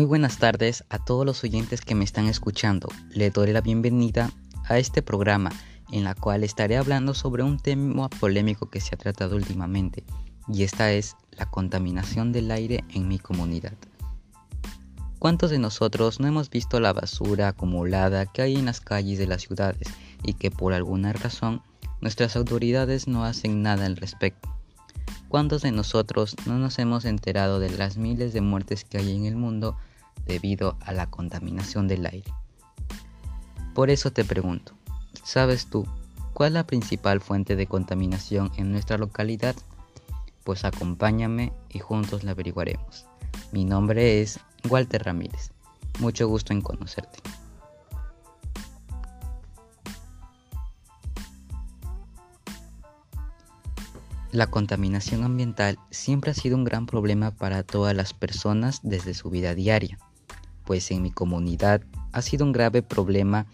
Muy buenas tardes a todos los oyentes que me están escuchando. Les doy la bienvenida a este programa en la cual estaré hablando sobre un tema polémico que se ha tratado últimamente y esta es la contaminación del aire en mi comunidad. ¿Cuántos de nosotros no hemos visto la basura acumulada que hay en las calles de las ciudades y que por alguna razón nuestras autoridades no hacen nada al respecto? ¿Cuántos de nosotros no nos hemos enterado de las miles de muertes que hay en el mundo debido a la contaminación del aire? Por eso te pregunto, ¿sabes tú cuál es la principal fuente de contaminación en nuestra localidad? Pues acompáñame y juntos la averiguaremos. Mi nombre es Walter Ramírez. Mucho gusto en conocerte. La contaminación ambiental siempre ha sido un gran problema para todas las personas desde su vida diaria, pues en mi comunidad ha sido un grave problema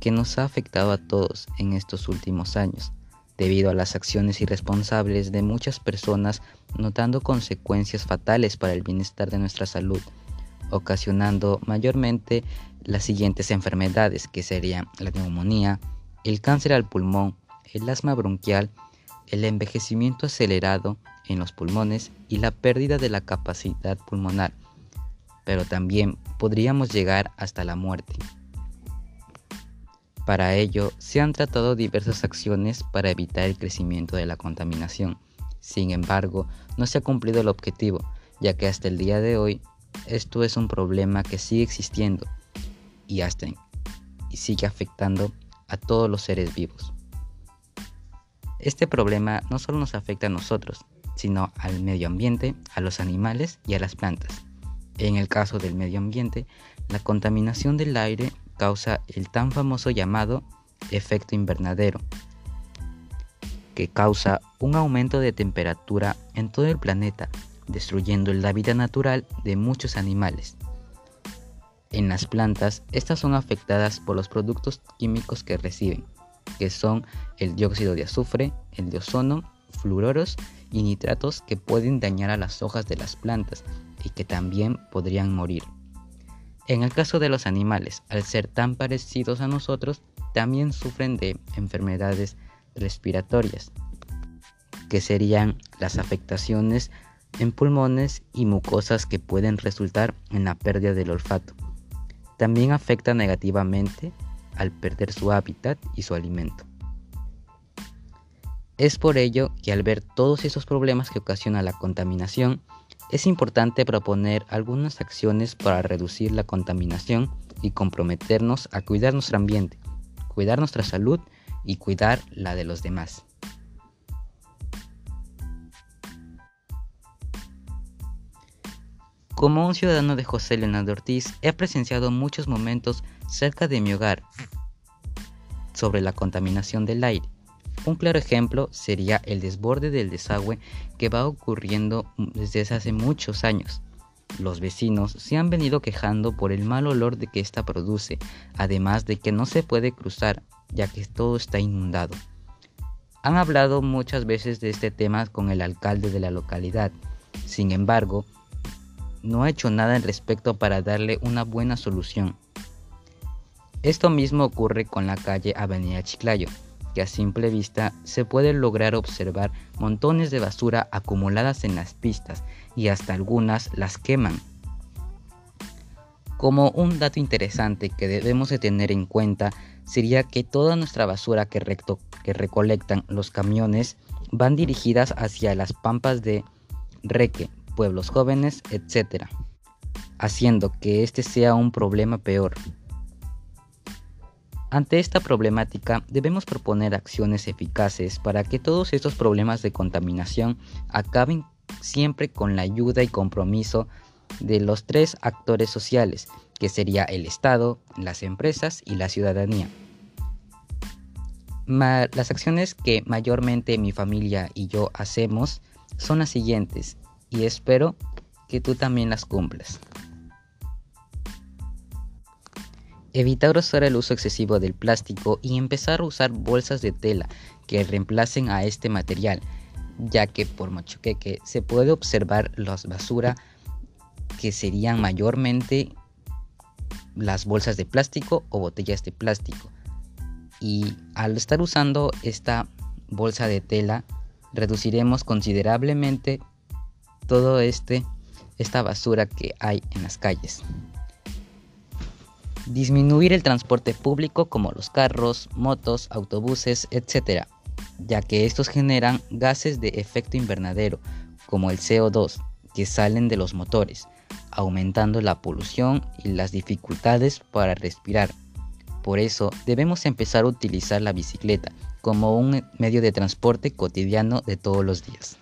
que nos ha afectado a todos en estos últimos años, debido a las acciones irresponsables de muchas personas notando consecuencias fatales para el bienestar de nuestra salud, ocasionando mayormente las siguientes enfermedades que serían la neumonía, el cáncer al pulmón, el asma bronquial, el envejecimiento acelerado en los pulmones y la pérdida de la capacidad pulmonar, pero también podríamos llegar hasta la muerte. Para ello, se han tratado diversas acciones para evitar el crecimiento de la contaminación. Sin embargo, no se ha cumplido el objetivo, ya que hasta el día de hoy esto es un problema que sigue existiendo y hasta y sigue afectando a todos los seres vivos. Este problema no solo nos afecta a nosotros, sino al medio ambiente, a los animales y a las plantas. En el caso del medio ambiente, la contaminación del aire causa el tan famoso llamado efecto invernadero, que causa un aumento de temperatura en todo el planeta, destruyendo la vida natural de muchos animales. En las plantas, estas son afectadas por los productos químicos que reciben, que son el dióxido de azufre, el de ozono, fluoros y nitratos que pueden dañar a las hojas de las plantas y que también podrían morir. En el caso de los animales, al ser tan parecidos a nosotros, también sufren de enfermedades respiratorias, que serían las afectaciones en pulmones y mucosas que pueden resultar en la pérdida del olfato. También afecta negativamente al perder su hábitat y su alimento. Es por ello que al ver todos esos problemas que ocasiona la contaminación, es importante proponer algunas acciones para reducir la contaminación y comprometernos a cuidar nuestro ambiente, cuidar nuestra salud y cuidar la de los demás. Como un ciudadano de José Leonardo Ortiz, he presenciado muchos momentos cerca de mi hogar sobre la contaminación del aire. Un claro ejemplo sería el desborde del desagüe que va ocurriendo desde hace muchos años. Los vecinos se han venido quejando por el mal olor de que ésta produce, además de que no se puede cruzar, ya que todo está inundado. Han hablado muchas veces de este tema con el alcalde de la localidad, sin embargo, no ha hecho nada al respecto para darle una buena solución. Esto mismo ocurre con la calle Avenida Chiclayo, que a simple vista se puede lograr observar montones de basura acumuladas en las pistas y hasta algunas las queman. Como un dato interesante que debemos de tener en cuenta sería que toda nuestra basura que, que recolectan los camiones van dirigidas hacia las pampas de Reque, pueblos jóvenes, etc., haciendo que este sea un problema peor. Ante esta problemática debemos proponer acciones eficaces para que todos estos problemas de contaminación acaben siempre con la ayuda y compromiso de los tres actores sociales, que sería el Estado, las empresas y la ciudadanía. las acciones que mayormente mi familia y yo hacemos son las siguientes y espero que tú también las cumplas. Evitar usar el uso excesivo del plástico y empezar a usar bolsas de tela que reemplacen a este material, ya que por mucho que se puede observar la basura que serían mayormente las bolsas de plástico o botellas de plástico. Y al estar usando esta bolsa de tela, reduciremos considerablemente todo este esta basura que hay en las calles. Disminuir el transporte público como los carros, motos, autobuses, etc., ya que estos generan gases de efecto invernadero, como el CO2, que salen de los motores, aumentando la polución y las dificultades para respirar. Por eso debemos empezar a utilizar la bicicleta como un medio de transporte cotidiano de todos los días.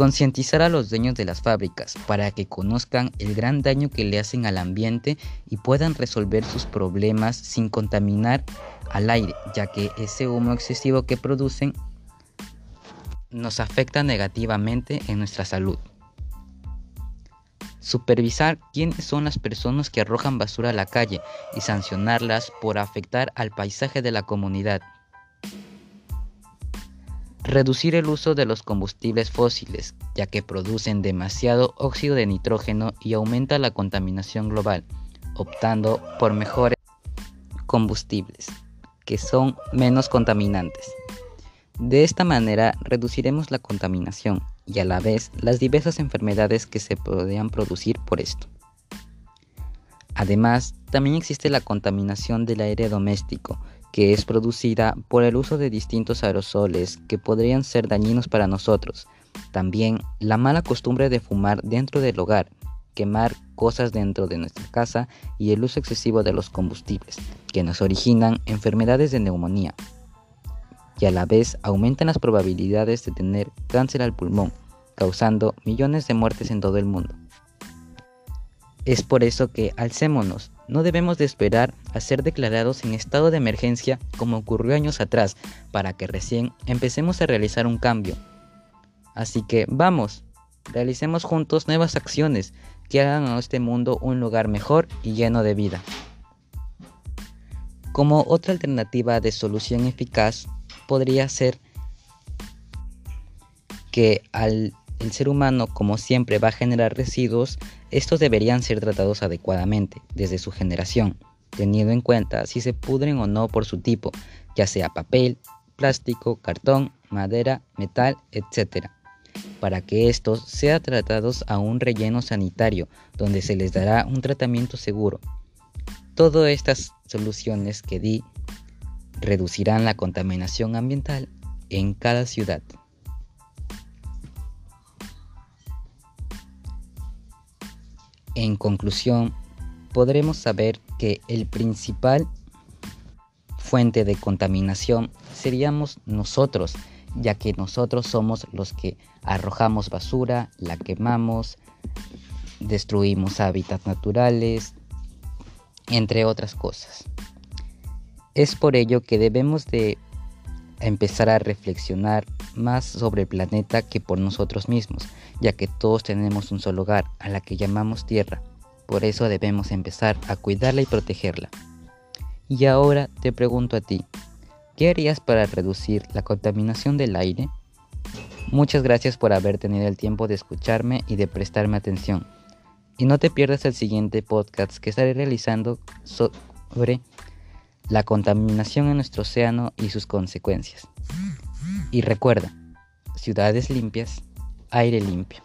Concientizar a los dueños de las fábricas para que conozcan el gran daño que le hacen al ambiente y puedan resolver sus problemas sin contaminar al aire, ya que ese humo excesivo que producen nos afecta negativamente en nuestra salud. Supervisar quiénes son las personas que arrojan basura a la calle y sancionarlas por afectar al paisaje de la comunidad. Reducir el uso de los combustibles fósiles, ya que producen demasiado óxido de nitrógeno y aumenta la contaminación global, optando por mejores combustibles, que son menos contaminantes. De esta manera reduciremos la contaminación y a la vez las diversas enfermedades que se podrían producir por esto. Además, también existe la contaminación del aire doméstico, que es producida por el uso de distintos aerosoles que podrían ser dañinos para nosotros. También la mala costumbre de fumar dentro del hogar, quemar cosas dentro de nuestra casa y el uso excesivo de los combustibles, que nos originan enfermedades de neumonía y a la vez aumentan las probabilidades de tener cáncer al pulmón, causando millones de muertes en todo el mundo. Es por eso que alcémonos, no debemos de esperar a ser declarados en estado de emergencia como ocurrió años atrás, para que recién empecemos a realizar un cambio. Así que vamos, realicemos juntos nuevas acciones que hagan a este mundo un lugar mejor y lleno de vida. Como otra alternativa de solución eficaz podría ser que al el ser humano, como siempre, va a generar residuos, estos deberían ser tratados adecuadamente desde su generación, teniendo en cuenta si se pudren o no por su tipo, ya sea papel, plástico, cartón, madera, metal, etc. Para que estos sean tratados a un relleno sanitario, donde se les dará un tratamiento seguro. Todas estas soluciones que di reducirán la contaminación ambiental en cada ciudad. En conclusión, podremos saber que el principal fuente de contaminación seríamos nosotros, ya que nosotros somos los que arrojamos basura, la quemamos, destruimos hábitats naturales, entre otras cosas. Es por ello que debemos de empezar a reflexionar más sobre el planeta que por nosotros mismos, ya que todos tenemos un solo hogar, a la que llamamos Tierra. Por eso debemos empezar a cuidarla y protegerla. Y ahora te pregunto a ti, ¿qué harías para reducir la contaminación del aire? Muchas gracias por haber tenido el tiempo de escucharme y de prestarme atención. Y no te pierdas el siguiente podcast que estaré realizando sobre la contaminación en nuestro océano y sus consecuencias. Y recuerda, ciudades limpias, aire limpio.